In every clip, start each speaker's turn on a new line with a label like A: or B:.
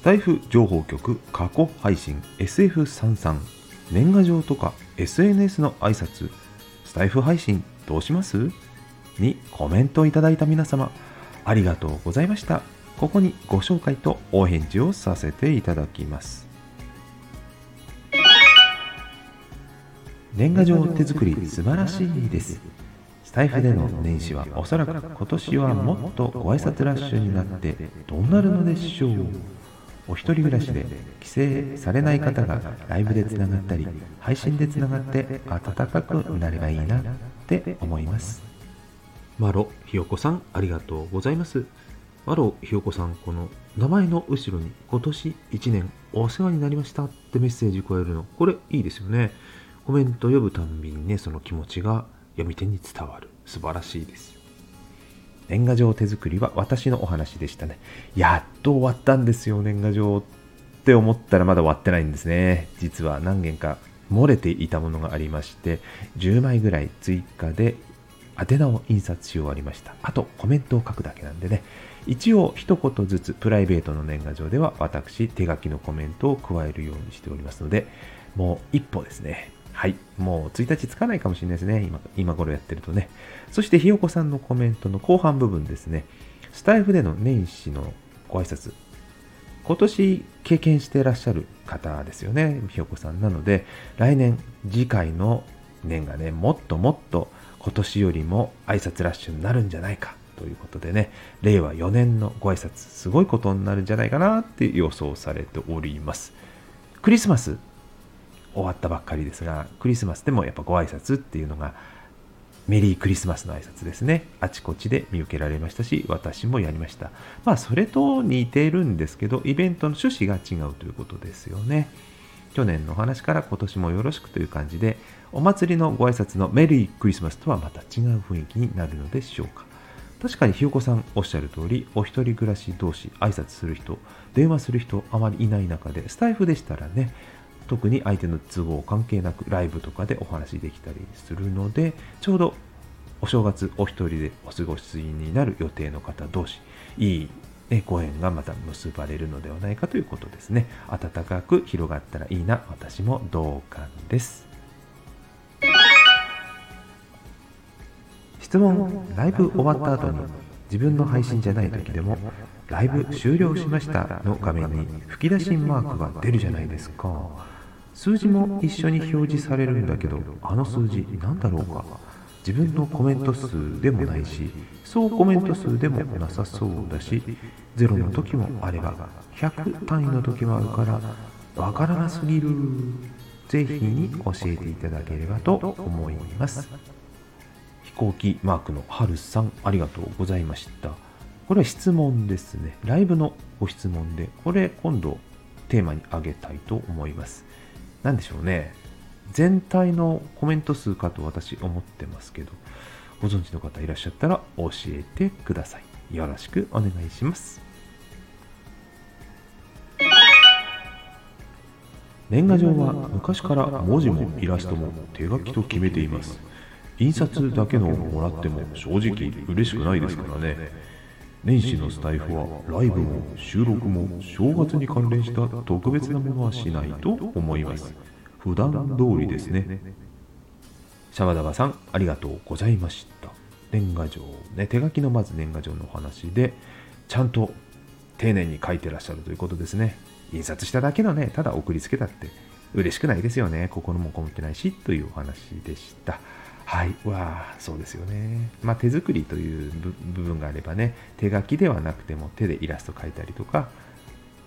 A: スタイフ情報局過去配信 SF33 年賀状とか SNS の挨拶スタイフ配信どうします？にコメントいただいた皆様ありがとうございました。ここにご紹介とお返事をさせていただきます。年賀状手作り素晴らしいです。スタイフでの年始はおそらく今年はもっとご挨拶ラッシュになってどうなるのでしょう。お一人暮らしで帰省されない方がライブでつながったり配信でつながって暖かくなればいいなって思います。マロひよこさんありがとうございます。マロひよこさんこの名前の後ろに今年1年お世話になりましたってメッセージ加えるのこれいいですよね。コメント読むたんびにねその気持ちが読み手に伝わる。素晴らしいです年賀状手作りは私のお話でしたね。やっと終わったんですよ年賀状って思ったらまだ終わってないんですね。実は何件か漏れていたものがありまして10枚ぐらい追加で宛名を印刷し終わりました。あとコメントを書くだけなんでね。一応一言ずつプライベートの年賀状では私手書きのコメントを加えるようにしておりますのでもう一歩ですね。はい。もう1日つかないかもしれないですね。今、今頃やってるとね。そして、ひよこさんのコメントの後半部分ですね。スタイフでの年始のご挨拶。今年経験してらっしゃる方ですよね。ひよこさん。なので、来年、次回の年がね、もっともっと今年よりも挨拶ラッシュになるんじゃないか。ということでね、令和4年のご挨拶、すごいことになるんじゃないかなって予想されております。クリスマス終わったばっかりですが、クリスマスでもやっぱご挨拶っていうのが、メリークリスマスの挨拶ですね。あちこちで見受けられましたし、私もやりました。まあ、それと似てるんですけど、イベントの趣旨が違うということですよね。去年の話から今年もよろしくという感じで、お祭りのご挨拶のメリークリスマスとはまた違う雰囲気になるのでしょうか。確かにひよこさんおっしゃる通り、お一人暮らし同士挨拶する人、電話する人あまりいない中で、スタイフでしたらね、特に相手の都合関係なくライブとかでお話できたりするのでちょうどお正月お一人でお過ごしになる予定の方同士いい、ね、ご縁がまた結ばれるのではないかということですね。暖かく広がったらいいな私も同感です。質問ライブ終わった後に自分の配信じゃない時でもライブ終了しましたの画面に吹き出しマークが出るじゃないですか。数字も一緒に表示されるんだけどあの数字何だろうか？自分のコメント数でもないし総コメント数でもなさそうだし0の時もあれば100単位の時もあるからわからなすぎる。ぜひに教えていただければと思います。飛行機マークのはるさんありがとうございました。これは質問ですね。ライブのご質問でこれ今度テーマにあげたいと思います。何でしょうね。全体のコメント数かと私思ってますけどご存知の方いらっしゃったら教えてください。よろしくお願いします。年賀状は昔から文字もイラストも手書きと決めています。印刷だけのをもらっても正直嬉しくないですからね。年始のスタイフはライブも収録も正月に関連した特別なものはしないと思います。普段通りですね。シャバダバさんありがとうございました。年賀状ね手書きのまず年賀状のお話でちゃんと丁寧に書いてらっしゃるということですね。印刷しただけのねただ送りつけたって嬉しくないですよね。心もこもってないしというお話でした。はい。わあ、そうですよね。まあ、手作りという部分があればね、手書きではなくても手でイラスト描いたりとか、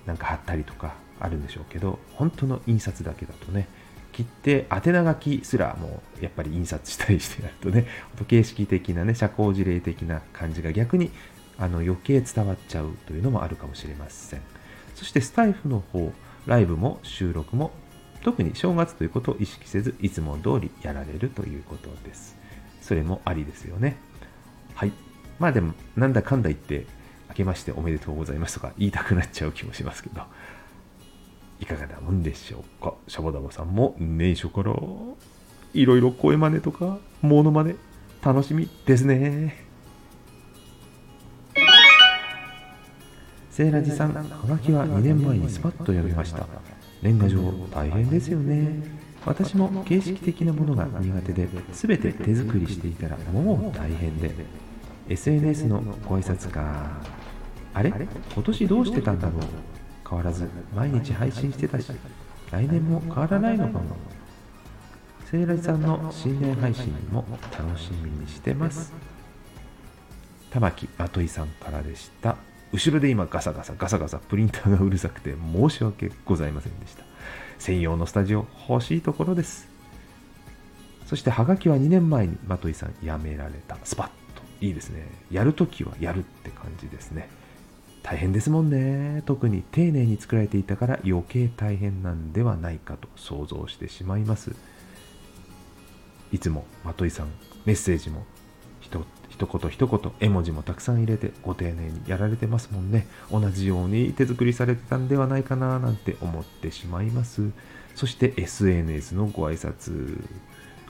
A: なんか貼ったりとかあるんでしょうけど、本当の印刷だけだとね、切って宛名書きすらもうやっぱり印刷したりしてやるとね、形式的なね、社交辞令的な感じが逆にあの余計伝わっちゃうというのもあるかもしれません。そしてスタイフの方、ライブも収録も特に正月ということを意識せず、いつも通りやられるということです。それもありですよね。はい。まあでも、なんだかんだ言って、明けましておめでとうございますとか言いたくなっちゃう気もしますけど、いかがなもんでしょうか？シャボダバさんも年初からいろいろ声真似とか、モノマネ、楽しみですね。セイラジさんはがきは2年前にスパッと読みました年賀状大変ですよね。私も形式的なものが苦手で全て手作りしていたらもう大変で。SNS のご挨拶かあれ？今年どうしてたんだろう？変わらず毎日配信してたし来年も変わらないのかも。セイラジさんの新年配信も楽しみにしてます。玉木あといさんからでした後ろで今ガサガサガサガサプリンターがうるさくて申し訳ございませんでした。専用のスタジオ欲しいところです。そしてハガキは2年前にマトイさん辞められた。スパッと。いいですね。やるときはやるって感じですね。大変ですもんね。特に丁寧に作られていたから余計大変なんではないかと想像してしまいます。いつもマトイさんメッセージも一言一言絵文字もたくさん入れてご丁寧にやられてますもんね。同じように手作りされてたんではないかななんて思ってしまいます。そして SNS のご挨拶。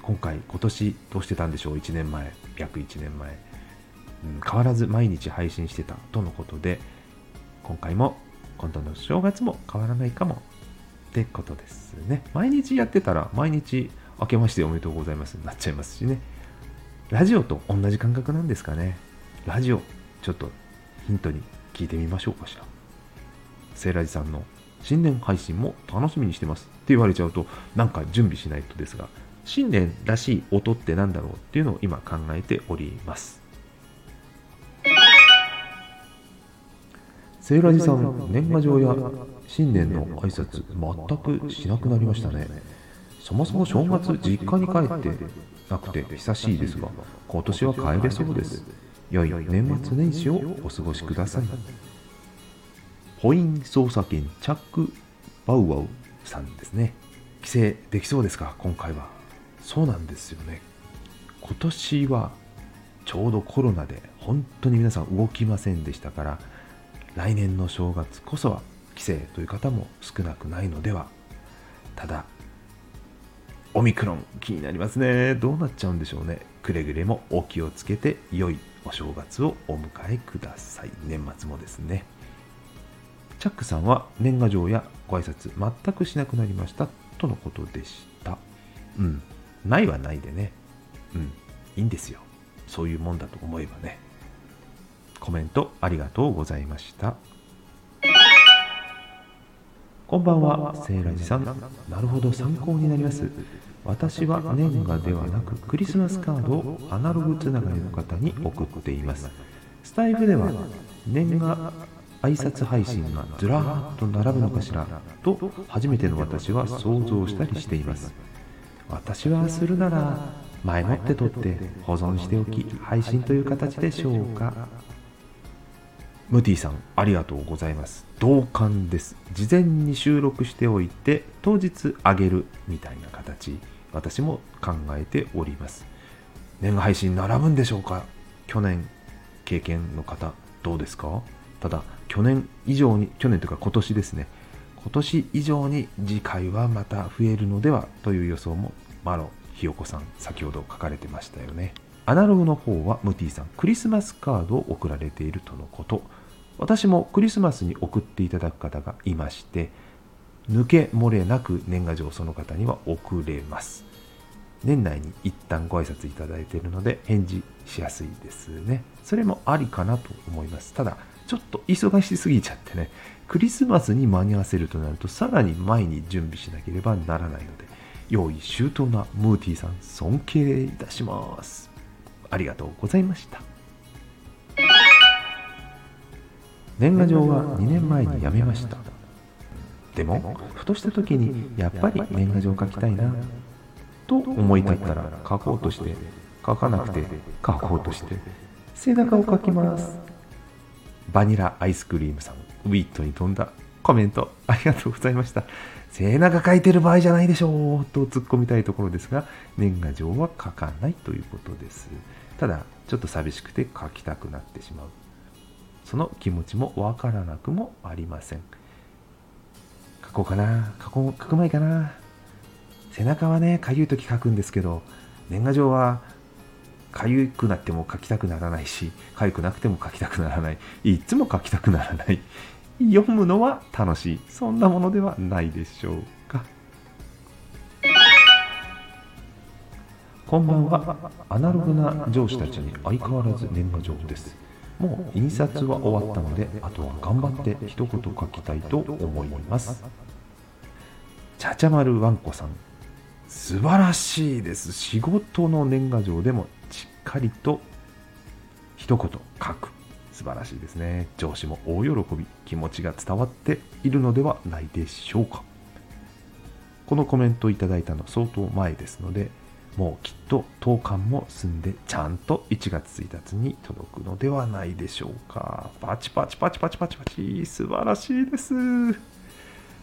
A: 今回今年どうしてたんでしょう？1年前約1年前、うん、変わらず毎日配信してたとのことで今回も今度の正月も変わらないかもってことですね。毎日やってたら毎日明けましておめでとうございますになっちゃいますしね。ラジオと同じ感覚なんですかね。ラジオ、ちょっとヒントに聞いてみましょうかしら。セイラジさんの新年配信も楽しみにしてますって言われちゃうと、なんか準備しないとですが、新年らしい音って何だろうっていうのを今考えております。セイラジさん、年賀状や新年の挨拶全くしなくなりましたね。そもそも正月実家に帰ってなくて久しいですが今年は帰れそうです。良い年末年始をお過ごしください。ホイン捜査権チャック・バウワウさんですね。帰省できそうですか？今回は。そうなんですよね。今年はちょうどコロナで本当に皆さん動きませんでしたから来年の正月こそは帰省という方も少なくないのでは。ただオミクロン気になりますね。どうなっちゃうんでしょうね。くれぐれもお気をつけて良いお正月をお迎えください。年末もですね。チャックさんは年賀状やご挨拶全くしなくなりました。とのことでした。うん。ないはないでね。うん。いいんですよ。そういうもんだと思えばね。コメントありがとうございました。こんばんは、セイラジさん。なるほど、参考になります。私は年賀ではなくクリスマスカードをアナログつながりの方に送っています。スタイフでは年賀挨拶配信がずらーっと並ぶのかしらと初めての私は想像したりしています。私はするなら前もって撮って保存しておき配信という形でしょうかムティさんありがとうございます。同感です。事前に収録しておいて当日あげるみたいな形私も考えております。年賀配信並ぶんでしょうか？去年経験の方どうですか？ただ去年以上に去年というか今年ですね。今年以上に次回はまた増えるのではという予想もマロひよこさん先ほど書かれてましたよね。アナログの方はムティさんクリスマスカードを送られているとのこと。私もクリスマスに送っていただく方がいまして抜け漏れなく年賀状その方には送れます。年内に一旦ご挨拶いただいているので返事しやすいですね。それもありかなと思います。ただちょっと忙しすぎちゃってねクリスマスに間に合わせるとなるとさらに前に準備しなければならないので用意周到なムーティーさん尊敬いたします。ありがとうございました。年賀状は2年前に辞めました。でもふとした時にやっぱり年賀状書きたいなと思い立ったら書こうとして書かなくて書こうとして背中を書きます。バニラアイスクリームさんウィットに飛んだ。コメントありがとうございました。背中書いてる場合じゃないでしょうと突っ込みたいところですが年賀状は書かないということです。ただちょっと寂しくて書きたくなってしまう。その気持ちもわからなくもありません。書こうかな。書こう書く前かな。背中はねかゆい時書くんですけど年賀状はかゆくなっても書きたくならないしかゆくなくても書きたくならない。いつも書きたくならない。読むのは楽しい。そんなものではないでしょうか。こんばんは。アナログな上司たちに相変わらず年賀状です。もう印刷は終わったのであとは頑張って一言書きたいと思います。ちゃちゃまるわんこさん。素晴らしいです。仕事の年賀状でもしっかりと一言書く。素晴らしいですね。上司も大喜び気持ちが伝わっているのではないでしょうか。このコメントをいただいたの相当前ですのでもうきっと投函も済んでちゃんと1月1日に届くのではないでしょうか。パチパチパチパチパチパチ。素晴らしいです。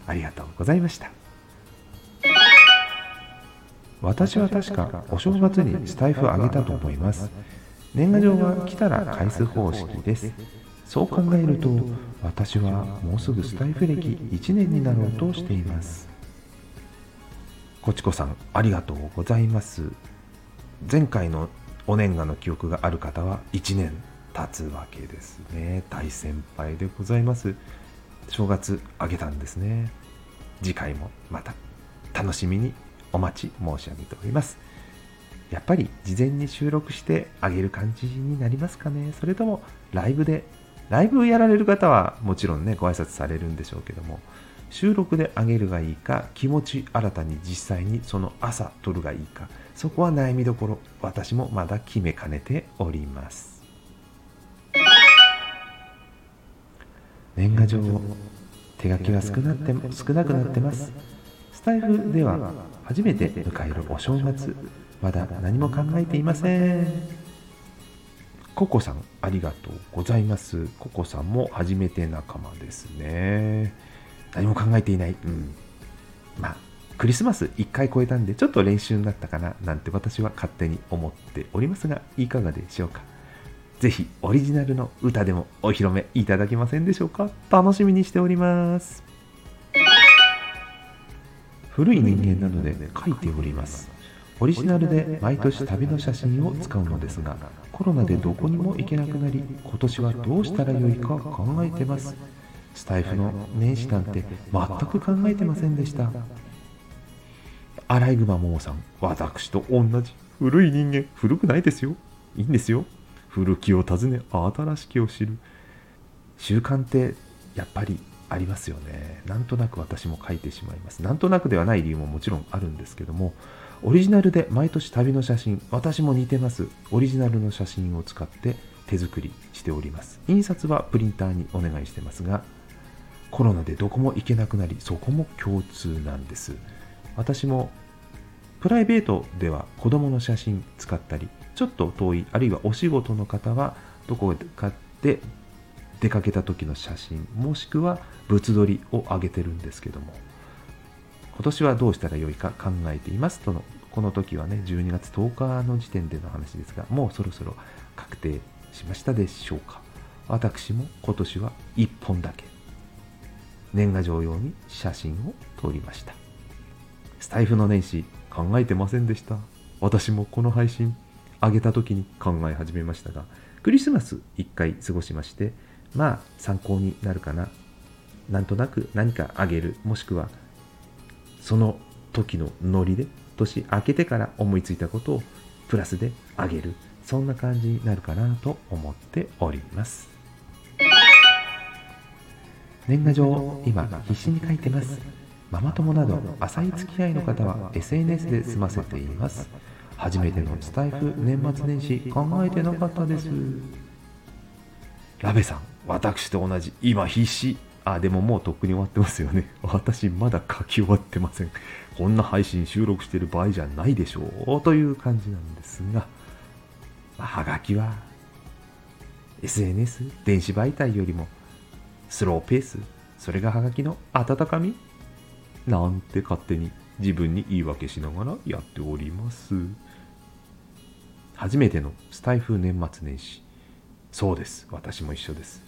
A: ありがとうございました。私は確かお正月にスタイフ上げたと思います。年賀状は来たら返す方式です。そう考えると私はもうすぐスタイフ歴1年になろうとしています。こちこさんありがとうございます。前回のお年賀の記憶がある方は1年経つわけですね。大先輩でございます。正月あげたんですね。次回もまた楽しみにお待ち申し上げております。やっぱり事前に収録してあげる感じになりますかね。それともライブでライブやられる方はもちろんねご挨拶されるんでしょうけども。収録であげるがいいか気持ち新たに実際にその朝撮るがいいかそこは悩みどころ私もまだ決めかねております。年賀状手書きは少なって少なくなってます。スタイフでは初めて迎えるお正月まだ何も考えていません。ココさんありがとうございます。ココさんも初めて仲間ですね。何も考えていない。うん。まあ、クリスマス1回超えたんで、ちょっと練習になったかな、なんて私は勝手に思っておりますが、いかがでしょうか。ぜひ、オリジナルの歌でもお披露目いただけませんでしょうか。楽しみにしております。古い人間なので書いております。オリジナルで毎年旅の写真を使うのですが、コロナでどこにも行けなくなり、今年はどうしたらよいか考えてます。スタイフの年始なんて全く考えてませんでした。アライグマモモさん私と同じ古い人間。古くないですよ。いいんですよ。古きを訪ね新しきを知る。習慣ってやっぱりありますよね。なんとなく私も書いてしまいます。なんとなくではない理由ももちろんあるんですけどもオリジナルで毎年旅の写真私も似てます。オリジナルの写真を使って手作りしております。印刷はプリンターにお願いしてますがコロナでどこも行けなくなりそこも共通なんです。私もプライベートでは子供の写真使ったりちょっと遠いあるいはお仕事の方はどこかで出かけた時の写真もしくは物撮りを上げてるんですけども。今年はどうしたらよいか考えていますとのこの時はね12月10日の時点での話ですがもうそろそろ確定しましたでしょうか。私も今年は1本だけ。年賀状用に写真を撮りました。スタイフの年始考えてませんでした。私もこの配信上げた時に考え始めましたがクリスマス1回過ごしましてまあ参考になるかな。なんとなく何かあげるもしくはその時のノリで年明けてから思いついたことをプラスであげる。そんな感じになるかなと思っております。年賀状を今必死に書いてます。ママ友など浅い付き合いの方は SNS で済ませています。初めてのスタイフ年末年始考えてなかったです。ラベさん私と同じ。今必死。あでももうとっくに終わってますよね。私まだ書き終わってません。こんな配信収録してる場合じゃないでしょう。という感じなんですがはがきは SNS 電子媒体よりもスローペース、それがハガキの温かみ？なんて勝手に自分に言い訳しながらやっております。初めてのスタイフ年末年始。そうです。私も一緒です。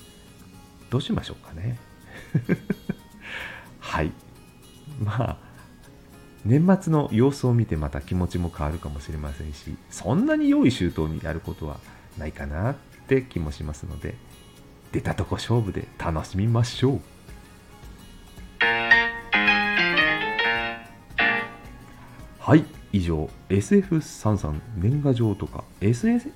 A: どうしましょうかね。はい。まあ、年末の様子を見てまた気持ちも変わるかもしれませんしそんなに用意周到にやることはないかなって気もしますので出たとこ勝負で楽しみましょう。はい以上 SF33 年賀状とか SNS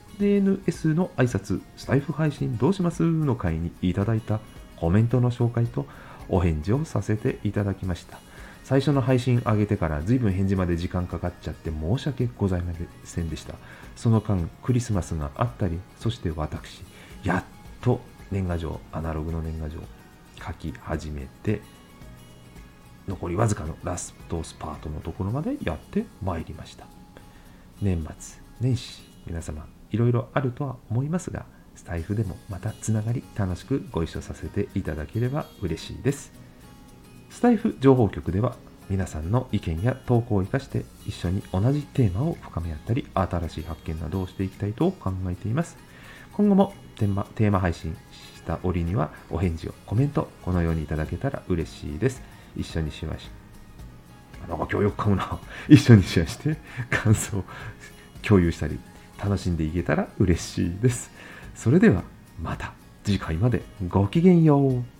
A: の挨拶スタイフ配信どうします？の回にいただいたコメントの紹介とお返事をさせていただきました。最初の配信上げてから随分返事まで時間かかっちゃって申し訳ございませんでした。その間クリスマスがあったりそして私やっと年賀状アナログの年賀状書き始めて残りわずかのラストスパートのところまでやってまいりました。年末年始皆様いろいろあるとは思いますがスタイフでもまたつながり楽しくご一緒させていただければ嬉しいです。スタイフ情報局では皆さんの意見や投稿を生かして一緒に同じテーマを深め合ったり新しい発見などをしていきたいと考えています。今後もテーマテーマ配信した折にはお返事をコメントこのようにいただけたら嬉しいです。一緒にしましなんか今日よく噛むな。一緒にシェアして 感想を共有したり楽しんでいけたら嬉しいです。それではまた次回までごきげんよう。